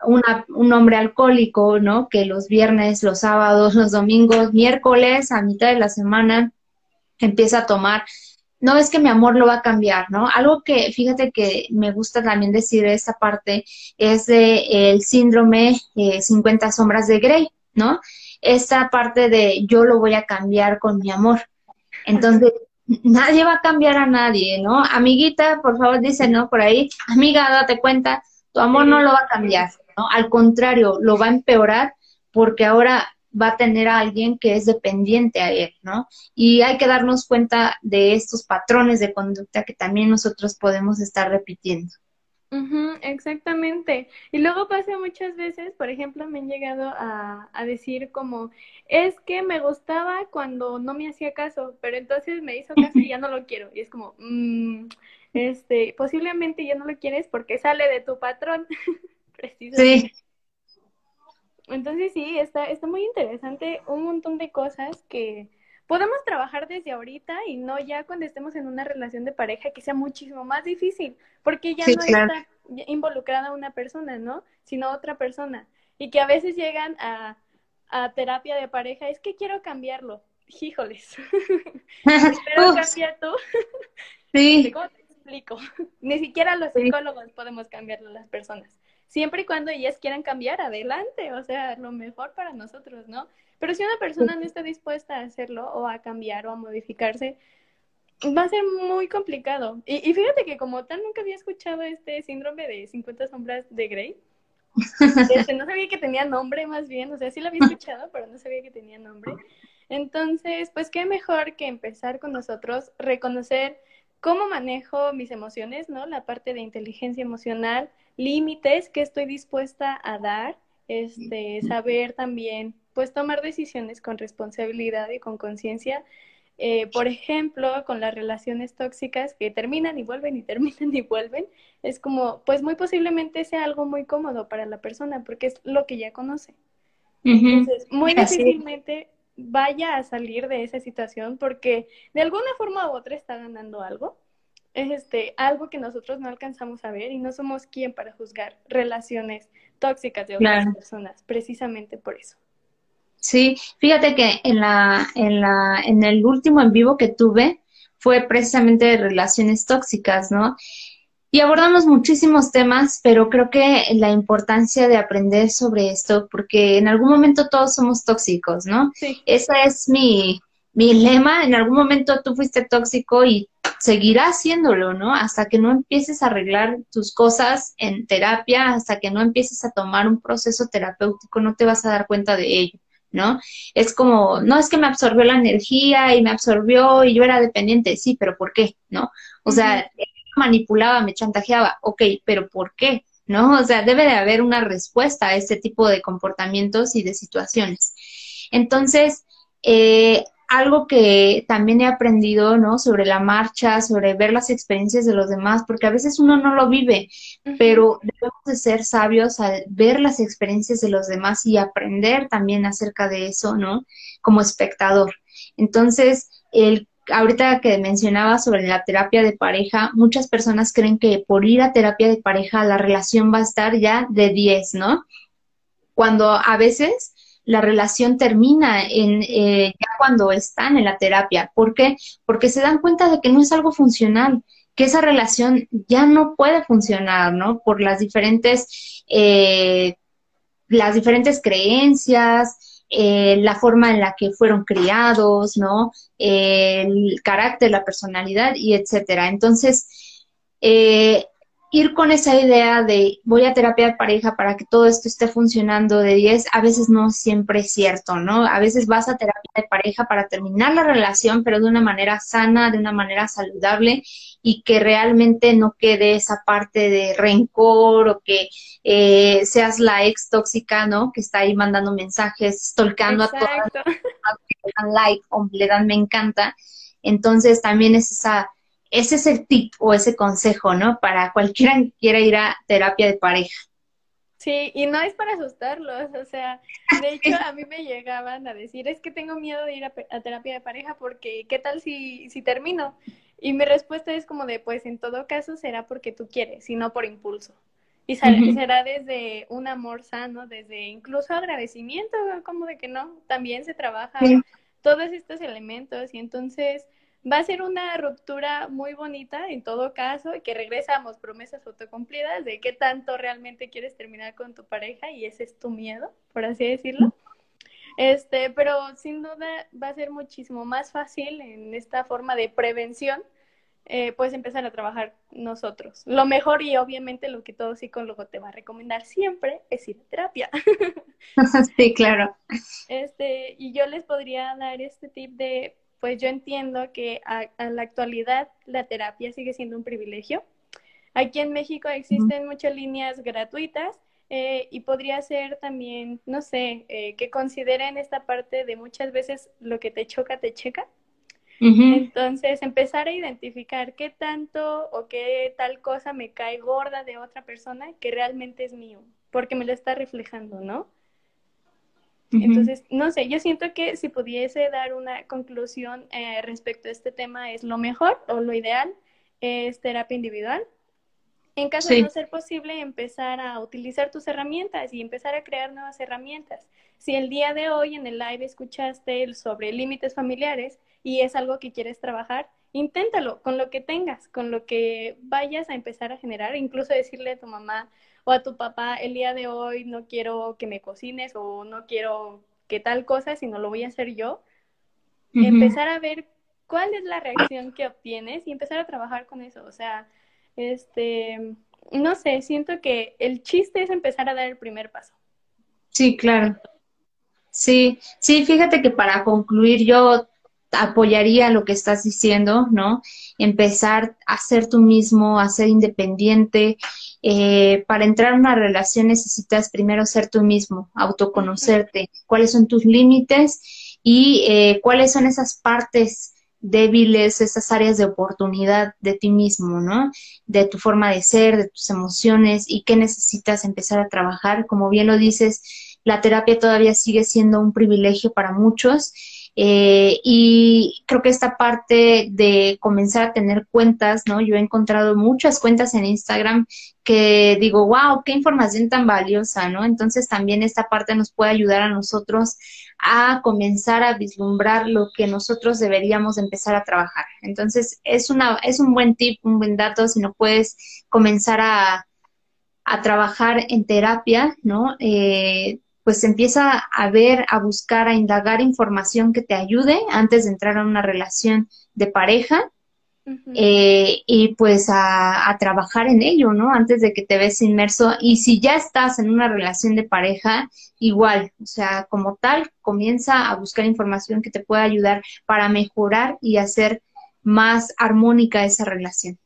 un hombre alcohólico, ¿no? Que los viernes, los sábados, los domingos, miércoles, a mitad de la semana, empieza a tomar. No es que mi amor lo va a cambiar, ¿no? Algo que, fíjate que me gusta también decir esta parte es de el síndrome 50 sombras de Grey, ¿no? Esta parte de yo lo voy a cambiar con mi amor. Entonces, nadie va a cambiar a nadie, ¿no? Amiguita, por favor, dice, ¿no? Por ahí, amiga, date cuenta, tu amor no lo va a cambiar, ¿no? Al contrario, lo va a empeorar porque ahora va a tener a alguien que es dependiente a él, ¿no? Y hay que darnos cuenta de estos patrones de conducta que también nosotros podemos estar repitiendo exactamente. Y luego pasa muchas veces, por ejemplo, me han llegado a, a, decir como, es que me gustaba cuando no me hacía caso, pero entonces me hizo caso y ya no lo quiero. Y es como, mm, este, posiblemente ya no lo quieres porque sale de tu patrón. Precisamente. Sí. Entonces sí, está, está muy interesante un montón de cosas que, podemos trabajar desde ahorita y no ya cuando estemos en una relación de pareja que sea muchísimo más difícil, porque ya no está involucrada una persona, ¿no? Sino otra persona. Y que a veces llegan a, a terapia de pareja, es que quiero cambiarlo. Híjoles. Espero cambiar tú. sí. ¿Cómo te explico? Ni siquiera los psicólogos podemos cambiarlo a las personas. Siempre y cuando ellas quieran cambiar, adelante. O sea, lo mejor para nosotros, ¿no? Pero si una persona no está dispuesta a hacerlo o a cambiar o a modificarse, va a ser muy complicado. Y, fíjate que como tal nunca había escuchado este síndrome de 50 sombras de Grey. Este, no sabía que tenía nombre más bien, o sea, sí lo había escuchado, pero no sabía que tenía nombre. Entonces, pues qué mejor que empezar con nosotros, reconocer cómo manejo mis emociones, ¿no? La parte de inteligencia emocional, límites que estoy dispuesta a dar, este, saber también pues tomar decisiones con responsabilidad y con conciencia. Eh, por ejemplo, con las relaciones tóxicas que terminan y vuelven y terminan y vuelven, es como, pues muy posiblemente sea algo muy cómodo para la persona porque es lo que ya conoce. Entonces, muy difícilmente vaya a salir de esa situación porque de alguna forma u otra está ganando algo. Es este, algo que nosotros no alcanzamos a ver y no somos quien para juzgar relaciones tóxicas de otras personas, precisamente por eso. Sí, fíjate que en la, en la, en el último en vivo que tuve fue precisamente de relaciones tóxicas, ¿no? Y abordamos muchísimos temas, pero creo que la importancia de aprender sobre esto, porque en algún momento todos somos tóxicos, ¿no? Sí. Ese es mi, mi lema. En algún momento tú fuiste tóxico y seguirás haciéndolo, ¿no? Hasta que no empieces a arreglar tus cosas en terapia, hasta que no empieces a tomar un proceso terapéutico, no te vas a dar cuenta de ello. ¿no? Es como, no es que me absorbió la energía y me absorbió y yo era dependiente, sí, pero ¿por qué? ¿No? O sea, manipulaba, me chantajeaba, ok, pero ¿por qué? ¿No? O sea, debe de haber una respuesta a este tipo de comportamientos y de situaciones. Entonces, eh, algo que también he aprendido, ¿no? Sobre la marcha, sobre ver las experiencias de los demás, porque a veces uno no lo vive, pero debemos de ser sabios al ver las experiencias de los demás y aprender también acerca de eso, ¿no? Como espectador. Entonces, el ahorita que mencionaba sobre la terapia de pareja, muchas personas creen que por ir a terapia de pareja la relación va a estar ya de 10, ¿no? Cuando a veces la relación termina en, eh, ya cuando están en la terapia. ¿Por qué? Porque se dan cuenta de que no es algo funcional, que esa relación ya no puede funcionar, ¿no? Por las diferentes, eh, las diferentes creencias, eh, la forma en la que fueron criados, ¿no? el carácter, la personalidad y etcétera. Entonces, eh, ir con esa idea de voy a terapia de pareja para que todo esto esté funcionando de 10, a veces no siempre es cierto, ¿no? A veces vas a terapia de pareja para terminar la relación, pero de una manera sana, de una manera saludable y que realmente no quede esa parte de rencor o que eh, seas la ex tóxica, ¿no? Que está ahí mandando mensajes, stalkando a todas las que le dan like o le dan me encanta. Entonces también es esa ese es el tip o ese consejo, ¿no? Para cualquiera que quiera ir a terapia de pareja. Sí, y no es para asustarlos, o sea, de hecho a mí me llegaban a decir, es que tengo miedo de ir a, terapia de pareja porque, ¿qué tal si, si termino? Y mi respuesta es como de, pues en todo caso será porque tú quieres y no por impulso. Y será desde un amor sano, desde incluso agradecimiento, como de que no, también se trabaja todos estos elementos y entonces Va a ser una ruptura muy bonita en todo caso y que regresamos promesas autocumplidas de qué tanto realmente quieres terminar con tu pareja y ese es tu miedo, por así decirlo. Este, pero sin duda va a ser muchísimo más fácil en esta forma de prevención, eh, pues empezar a trabajar nosotros. Lo mejor y obviamente lo que todo psicólogo te va a recomendar siempre es ir a terapia. sí, claro. Este, y yo les podría dar este tip de pues yo entiendo que a, la actualidad la terapia sigue siendo un privilegio. Aquí en México existen muchas líneas gratuitas eh, y podría ser también, no sé, eh, que consideren esta parte de muchas veces lo que te choca, te checa. Entonces, empezar a identificar qué tanto o qué tal cosa me cae gorda de otra persona que realmente es mío, porque me lo está reflejando, ¿no? Entonces, no sé, yo siento que si pudiese dar una conclusión eh, respecto a este tema es lo mejor o lo ideal es terapia individual. En caso de no ser posible, empezar a utilizar tus herramientas y empezar a crear nuevas herramientas. Si el día de hoy en el live escuchaste sobre límites familiares y es algo que quieres trabajar, inténtalo con lo que tengas, con lo que vayas a empezar a generar, incluso decirle a tu mamá, o a tu papá, el día de hoy no quiero que me cocines o no quiero que tal cosa, sino lo voy a hacer yo. Empezar a ver cuál es la reacción que obtienes y empezar a trabajar con eso. O sea, este, no sé, siento que el chiste es empezar a dar el primer paso. Sí, claro. Sí, sí, fíjate que para concluir yo apoyaría lo que estás diciendo, ¿no? Empezar a ser tú mismo, a ser independiente. Eh, para entrar en una relación necesitas primero ser tú mismo, autoconocerte, cuáles son tus límites y eh, cuáles son esas partes débiles, esas áreas de oportunidad de ti mismo, ¿no? De tu forma de ser, de tus emociones y qué necesitas empezar a trabajar. Como bien lo dices, la terapia todavía sigue siendo un privilegio para muchos eh, y creo que esta parte de comenzar a tener cuentas, ¿no? Yo he encontrado muchas cuentas en Instagram que digo, wow, qué información tan valiosa, ¿no? Entonces también esta parte nos puede ayudar a nosotros a comenzar a vislumbrar lo que nosotros deberíamos empezar a trabajar. Entonces es una, es un buen tip, un buen dato si no puedes comenzar a, a trabajar en terapia, ¿no? Eh, pues empieza a ver, a buscar, a indagar información que te ayude antes de entrar a una relación de pareja eh, y pues a, trabajar en ello, ¿no? Antes de que te ves inmerso. Y si ya estás en una relación de pareja, igual, o sea, como tal, comienza a buscar información que te pueda ayudar para mejorar y hacer más armónica esa relación.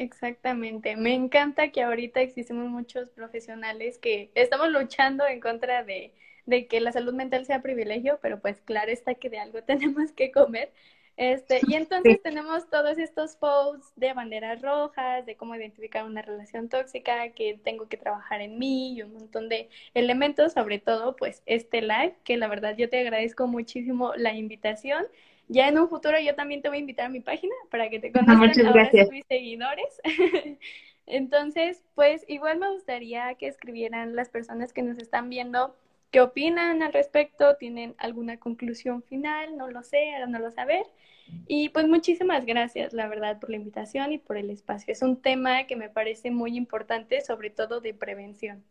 Exactamente. Me encanta que ahorita existimos muchos profesionales que estamos luchando en contra de, de que la salud mental sea privilegio, pero pues claro está que de algo tenemos que comer. Este, y entonces tenemos todos estos posts de banderas rojas, de cómo identificar una relación tóxica, que tengo que trabajar en mí y un montón de elementos, sobre todo pues este live, que la verdad yo te agradezco muchísimo la invitación. Ya en un futuro yo también te voy a invitar a mi página para que te conozcan ahora mis seguidores. Entonces, pues igual me gustaría que escribieran las personas que nos están viendo qué opinan al respecto, tienen alguna conclusión final, no lo sé, háganoslo saber. Y pues muchísimas gracias, la verdad, por la invitación y por el espacio. Es un tema que me parece muy importante, sobre todo de prevención.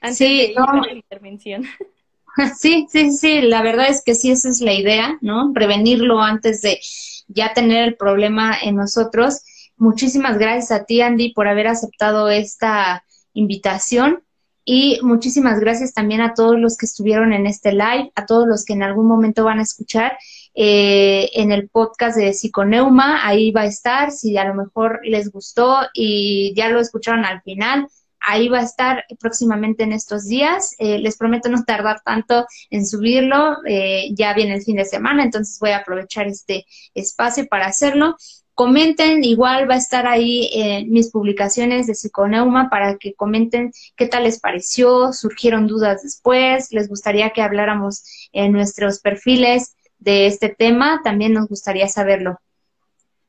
Antes sí, de ir a la intervención. Sí, sí, sí, la verdad es que sí, esa es la idea, ¿no? Prevenirlo antes de ya tener el problema en nosotros. Muchísimas gracias a ti, Andy, por haber aceptado esta invitación. Y muchísimas gracias también a todos los que estuvieron en este live, a todos los que en algún momento van a escuchar eh, en el podcast de Psiconeuma. Ahí va a estar, si a lo mejor les gustó y ya lo escucharon al final, ahí va a estar próximamente en estos días. Eh, les prometo no tardar tanto en subirlo. Eh, ya viene el fin de semana, entonces voy a aprovechar este espacio para hacerlo. Comenten, igual va a estar ahí en mis publicaciones de Psiconeuma para que comenten qué tal les pareció, surgieron dudas después, les gustaría que habláramos en nuestros perfiles de este tema, también nos gustaría saberlo.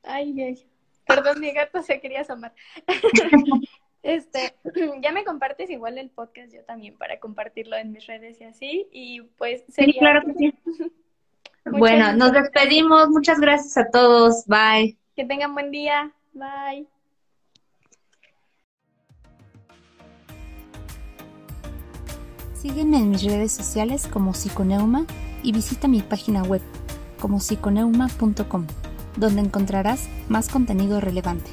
Ay, ay. Perdón, mi gato se quería asomar. Este, ya me compartes igual el podcast yo también para compartirlo en mis redes y así. Y pues sería. Sí, claro que sí. bueno, nos despedimos. Muchas gracias a todos. Bye. Que tengan buen día. Bye. Sígueme en mis redes sociales como Psiconeuma y visita mi página web como psiconeuma.com, donde encontrarás más contenido relevante.